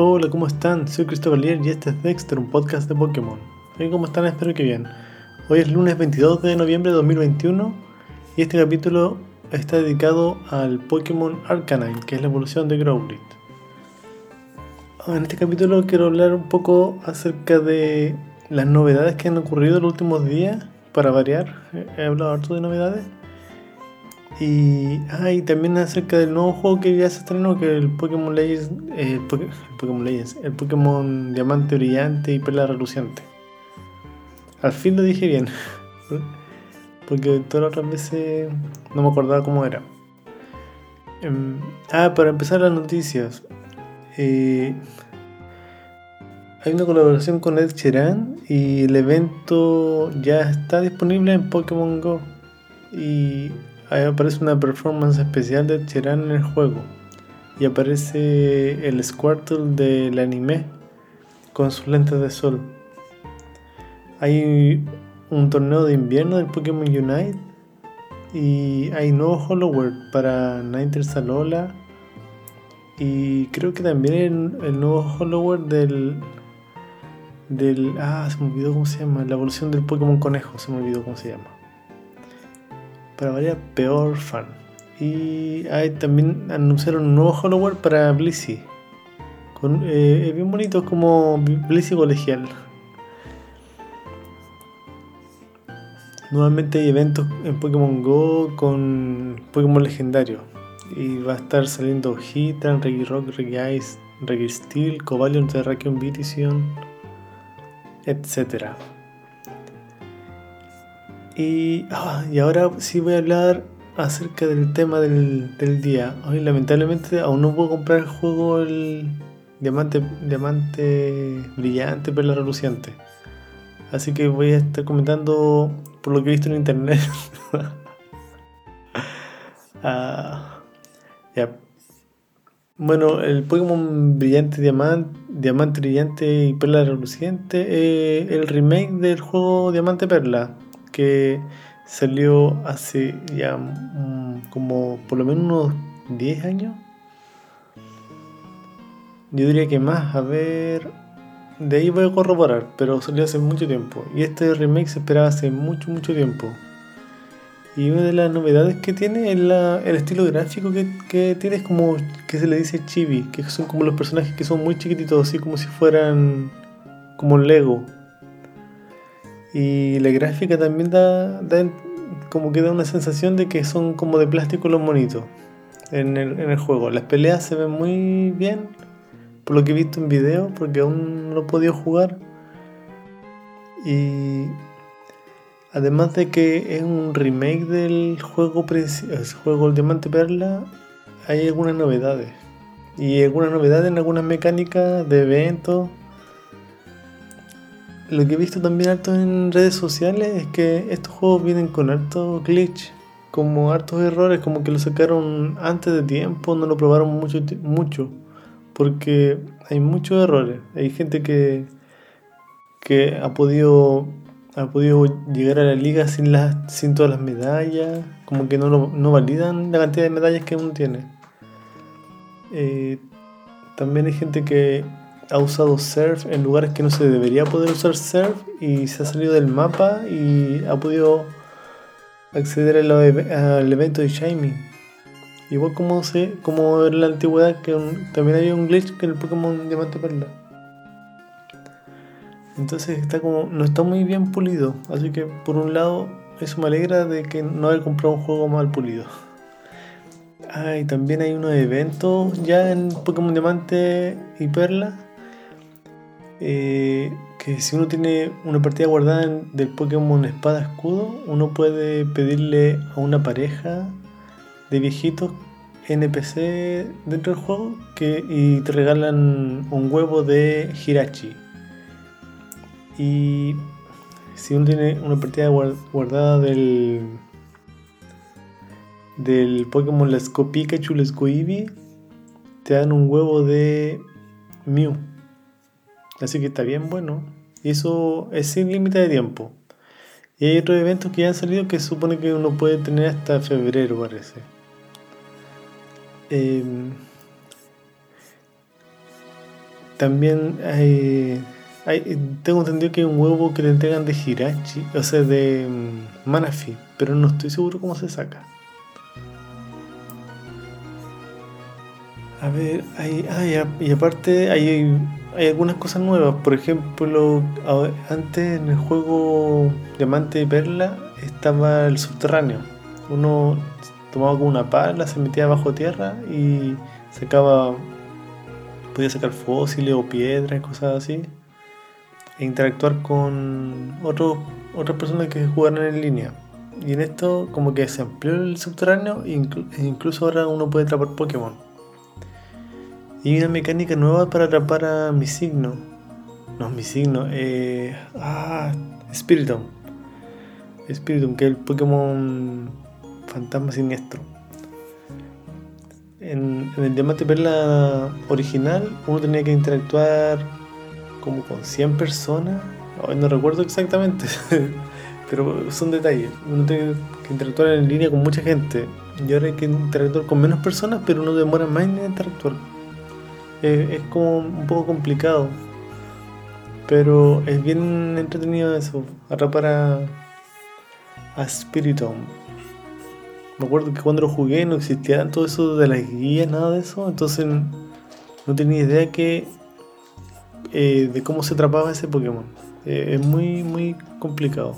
Hola, ¿cómo están? Soy Cristóbal Lier y este es Dexter, un podcast de Pokémon. ¿Cómo están? Espero que bien. Hoy es lunes 22 de noviembre de 2021 y este capítulo está dedicado al Pokémon Arcanine, que es la evolución de Growlithe. Ah, en este capítulo quiero hablar un poco acerca de las novedades que han ocurrido en los últimos días, para variar. He hablado harto de novedades y, ah, también acerca del nuevo juego que ya se estrenó, que el Pokémon Legends, eh, el, Pokémon Legends, el Pokémon Diamante Brillante y Perla Reluciente. Al fin lo dije bien, porque todas las otras veces no me acordaba cómo era. Em, ah, para empezar las noticias. Eh, hay una colaboración con Ed Sheeran y el evento ya está disponible en Pokémon Go. Y Ahí aparece una performance especial de Cheran en el juego. Y aparece el Squirtle del anime con sus lentes de sol. Hay un torneo de invierno del Pokémon Unite. Y hay nuevo Hollower para Ninetales Alola. Y creo que también el, nuevo Hollower del. del. Ah, se me olvidó cómo se llama. La evolución del Pokémon Conejo, se me olvidó cómo se llama para variar peor fan. Y ahí también anunciaron un nuevo Hollower para Blissey. Con, eh, bien bonito como Blissey colegial. Nuevamente hay eventos en Pokémon Go con Pokémon legendarios. Y va a estar saliendo Hitran, Regirock, Regice, Registeel, Cobalion, Terrakion, Vitition, etc. Y, ah, y ahora sí voy a hablar acerca del tema del, día. Hoy lamentablemente aún no puedo comprar el juego el diamante, diamante brillante, perla reluciente. Así que voy a estar comentando por lo que he visto en internet. Ah, bueno, el Pokémon Brillante Diamante, Diamante Brillante y Perla Reluciente es el remake del juego Diamante Perla que salió hace ya mm, como por lo menos unos 10 años. Yo diría que más, a ver, de ahí voy a corroborar, pero salió hace mucho tiempo. Y este remake se esperaba hace mucho, mucho tiempo. Y una de las novedades que tiene es la, el estilo gráfico que, que, tiene, es como que se le dice chibi, que son como los personajes que son muy chiquititos, así como si fueran como Lego. Y la gráfica también da, como que da una sensación de que son como de plástico los monitos en el, juego. Las peleas se ven muy bien, por lo que he visto en video, porque aún no he podido jugar. Y además de que es un remake del juego, el juego El Diamante Perla, hay algunas novedades. Y algunas novedades en algunas mecánicas de eventos lo que he visto también harto en redes sociales es que estos juegos vienen con harto glitch, como hartos errores, como que lo sacaron antes de tiempo, no lo probaron mucho, mucho porque hay muchos errores. Hay gente que, que ha podido ha podido llegar a la liga sin las sin todas las medallas, como que no, no validan la cantidad de medallas que uno tiene. Eh, también hay gente que ha usado surf en lugares que no se debería poder usar surf y se ha salido del mapa y ha podido acceder al evento de Shiny. Igual como sé, como en la antigüedad que también había un glitch que el Pokémon Diamante Perla. Entonces está como. no está muy bien pulido. Así que por un lado, eso me alegra de que no haya comprado un juego mal pulido. Ah, y también hay unos eventos ya en Pokémon Diamante y Perla eh, que si uno tiene una partida guardada del Pokémon Espada Escudo, uno puede pedirle a una pareja de viejitos NPC dentro del juego que, y te regalan un huevo de Hirachi. Y si uno tiene una partida guardada del del Pokémon Let's Go Pikachu, Let's Go te dan un huevo de Mew. Así que está bien bueno. Y eso es sin límite de tiempo. Y hay otros eventos que ya han salido que supone que uno puede tener hasta febrero, parece. Em, también hay, tengo entendido que hay un huevo que le entregan de Hirachi, o sea, de mm, Manafi, pero no estoy seguro cómo se saca. A ver, hay, y aparte hay, hay algunas cosas nuevas. Por ejemplo, antes en el juego Diamante y Perla estaba el subterráneo. Uno tomaba con una pala, se metía bajo tierra y sacaba. podía sacar fósiles o piedras, cosas así. E interactuar con otros otras personas que jugaran en línea. Y en esto, como que se amplió el subterráneo e incluso ahora uno puede atrapar Pokémon. Y una mecánica nueva para atrapar a mi signo. No, mi signo. Eh, ah, Spiritomb. Spiritomb, que es el Pokémon fantasma siniestro. En, el Diamante Perla original, uno tenía que interactuar como con 100 personas. no recuerdo exactamente, pero son detalles. Uno tiene que interactuar en línea con mucha gente. Y ahora hay que interactuar con menos personas, pero uno demora más en interactuar es, como un poco complicado. Pero es bien entretenido eso, atrapar a, a. Me acuerdo que cuando lo jugué no existía todo eso de las guías, nada de eso, entonces no tenía idea que eh, de cómo se atrapaba ese Pokémon. Eh, es muy, muy complicado.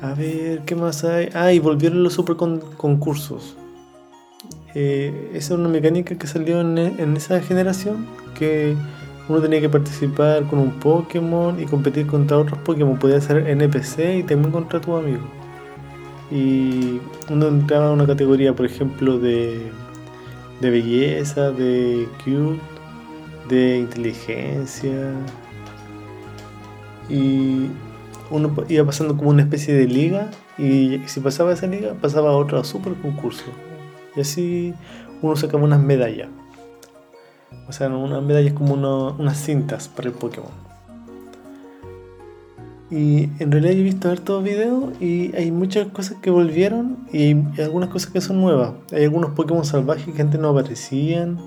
A ver, ¿qué más hay? Ah, y volvieron los super concursos. Eh, esa es una mecánica que salió en, esa generación que uno tenía que participar con un Pokémon y competir contra otros Pokémon. Podía ser NPC y también contra tu amigo. Y uno entraba en una categoría, por ejemplo, de, de belleza, de cute, de inteligencia. Y uno iba pasando como una especie de liga. Y si pasaba esa liga, pasaba a otro super concurso. Y así uno sacaba unas medallas. O sea, unas medallas como unas cintas para el Pokémon. Y en realidad yo he visto hartos videos y hay muchas cosas que volvieron y hay algunas cosas que son nuevas. Hay algunos Pokémon salvajes que antes no aparecían.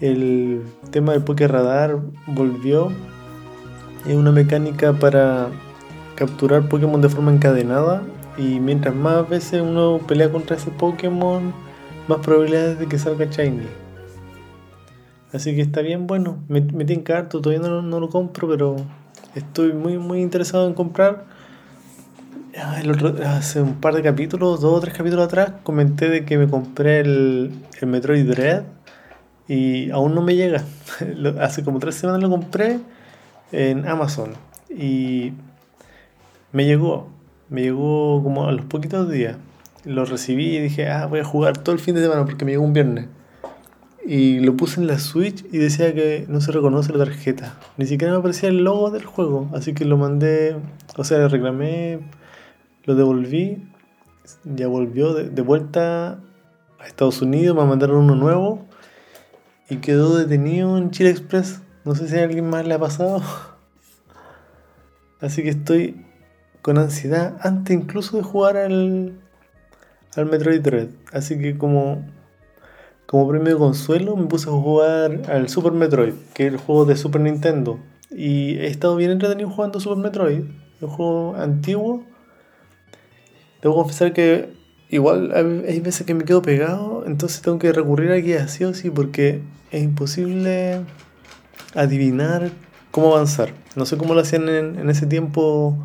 El tema del Poké Radar volvió. Es una mecánica para capturar Pokémon de forma encadenada y mientras más veces uno pelea contra ese Pokémon, más probabilidades de que salga Shiny. Así que está bien, bueno, me, me tiene carto, todavía no, no, lo compro, pero estoy muy muy interesado en comprar. Ah, hace un par de capítulos, dos o tres capítulos atrás, comenté de que me compré el, el Metroid Dread y aún no me llega. hace como tres semanas lo compré en Amazon y me llegó me llegó como a los poquitos días. Lo recibí y dije, ah, voy a jugar todo el fin de semana porque me llegó un viernes. Y lo puse en la Switch y decía que no se reconoce la tarjeta. Ni siquiera me aparecía el logo del juego. Así que lo mandé, o sea, le reclamé, lo devolví. Ya volvió de, de vuelta a Estados Unidos, me mandaron uno nuevo. Y quedó detenido en Chile Express. No sé si a alguien más le ha pasado. Así que estoy con ansiedad antes incluso de jugar al, al Metroid Dread. Así que como, como premio de consuelo me puse a jugar al Super Metroid, que es el juego de Super Nintendo. Y he estado bien entretenido jugando Super Metroid, un juego antiguo. Debo confesar que igual hay veces que me quedo pegado, entonces tengo que recurrir a guías sí o sí, porque es imposible adivinar cómo avanzar. No sé cómo lo hacían en, en ese tiempo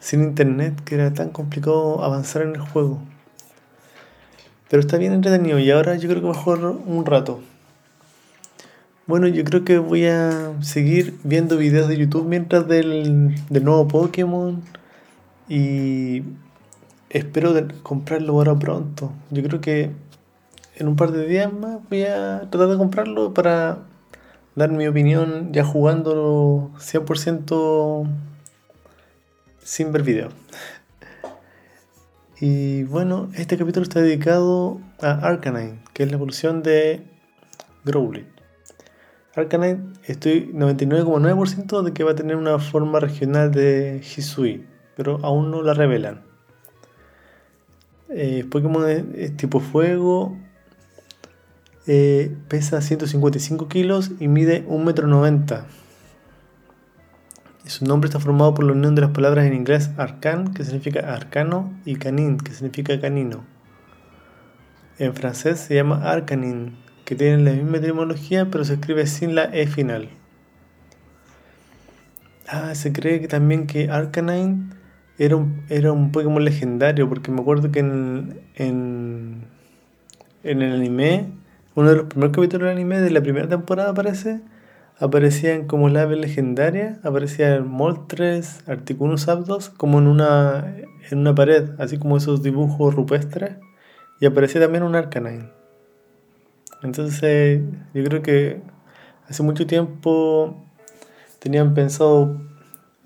sin internet que era tan complicado avanzar en el juego. Pero está bien entretenido y ahora yo creo que jugar un rato. Bueno, yo creo que voy a seguir viendo videos de YouTube mientras del, del nuevo Pokémon y espero comprarlo ahora pronto. Yo creo que en un par de días más voy a tratar de comprarlo para dar mi opinión ya jugándolo 100% sin ver video. Y bueno, este capítulo está dedicado a Arcanine, que es la evolución de Growlithe. Arcanine, estoy 99,9% de que va a tener una forma regional de Hisui, pero aún no la revelan. Eh, Pokémon es, tipo fuego. Eh, pesa 155 kilos y mide 1,90 m. Su nombre está formado por la unión de las palabras en inglés arcan, que significa arcano, y canin, que significa canino. En francés se llama arcanin, que tiene la misma etimología pero se escribe sin la E final. Ah, se cree que también que Arcanine era un, era un Pokémon legendario, porque me acuerdo que en, en, en el anime, uno de los primeros capítulos del anime de la primera temporada aparece, aparecían como aves legendarias, aparecían Moltres, Articunus Abdos, como en una, en una pared, así como esos dibujos rupestres, y aparecía también un Arcanine. Entonces, yo creo que hace mucho tiempo tenían pensado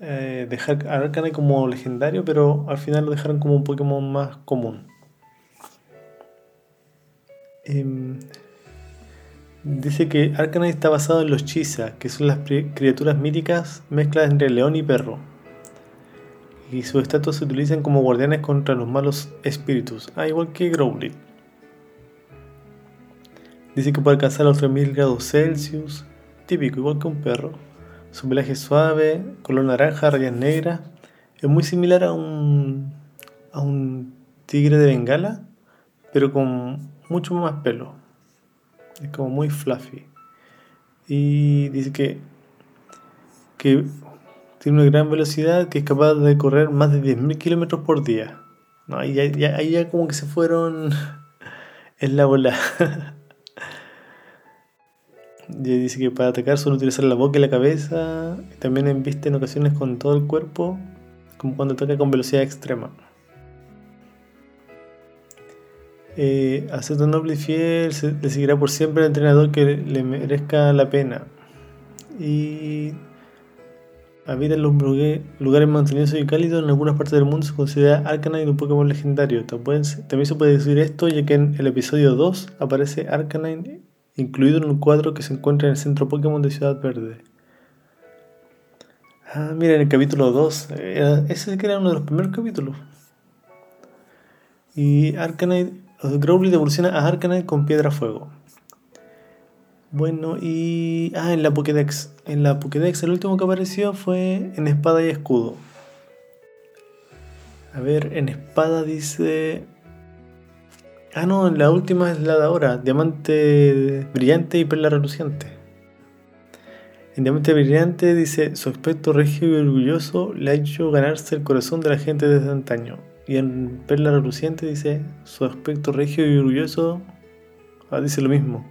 eh, dejar a Arcanine como legendario, pero al final lo dejaron como un Pokémon más común. Em, Dice que Arcanine está basado en los Chisa, que son las criaturas míticas mezclas entre león y perro. Y sus estatus se utilizan como guardianes contra los malos espíritus, ah, igual que Growlithe. Dice que puede alcanzar los 3000 grados Celsius, típico, igual que un perro. Su pelaje es suave, color naranja, rayas negras. Es muy similar a un, a un tigre de Bengala, pero con mucho más pelo. Es como muy fluffy. Y dice que, que tiene una gran velocidad, que es capaz de correr más de 10.000 kilómetros por día. No, ahí, ya, ahí ya como que se fueron en la bola. Y dice que para atacar suele utilizar la boca y la cabeza. También embiste en ocasiones con todo el cuerpo, como cuando ataca con velocidad extrema. Eh, un noble y fiel, le seguirá por siempre el entrenador que le merezca la pena. Y habita en los lugares montañosos y cálidos en algunas partes del mundo se considera Arcanine un Pokémon legendario. También se puede decir esto ya que en el episodio 2 aparece Arcanine incluido en un cuadro que se encuentra en el centro Pokémon de Ciudad Verde. Ah, mira, en el capítulo 2, ese que era uno de los primeros capítulos. Y Arcanine Growlithe evoluciona a Arcanine con piedra fuego. Bueno, y. Ah, en la Pokédex. En la Pokédex, el último que apareció fue en espada y escudo. A ver, en espada dice. Ah, no, la última es la de ahora: diamante brillante y perla reluciente. En diamante brillante dice: su aspecto regio y orgulloso le ha hecho ganarse el corazón de la gente desde antaño. Y en Perla Reluciente dice, su aspecto regio y orgulloso ah, dice lo mismo.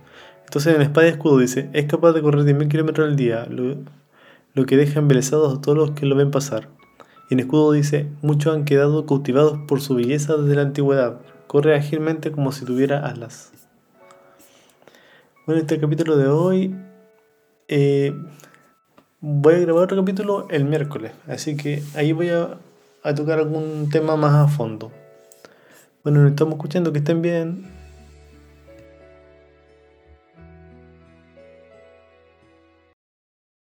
Entonces en Espada y Escudo dice, es capaz de correr 10.000 kilómetros al día, lo, que deja embelesados a todos los que lo ven pasar. Y en Escudo dice, muchos han quedado cautivados por su belleza desde la antigüedad. Corre ágilmente como si tuviera alas. Bueno, este capítulo de hoy... Eh, voy a grabar otro capítulo el miércoles, así que ahí voy a a tocar algún tema más a fondo. Bueno, nos estamos escuchando, que estén bien.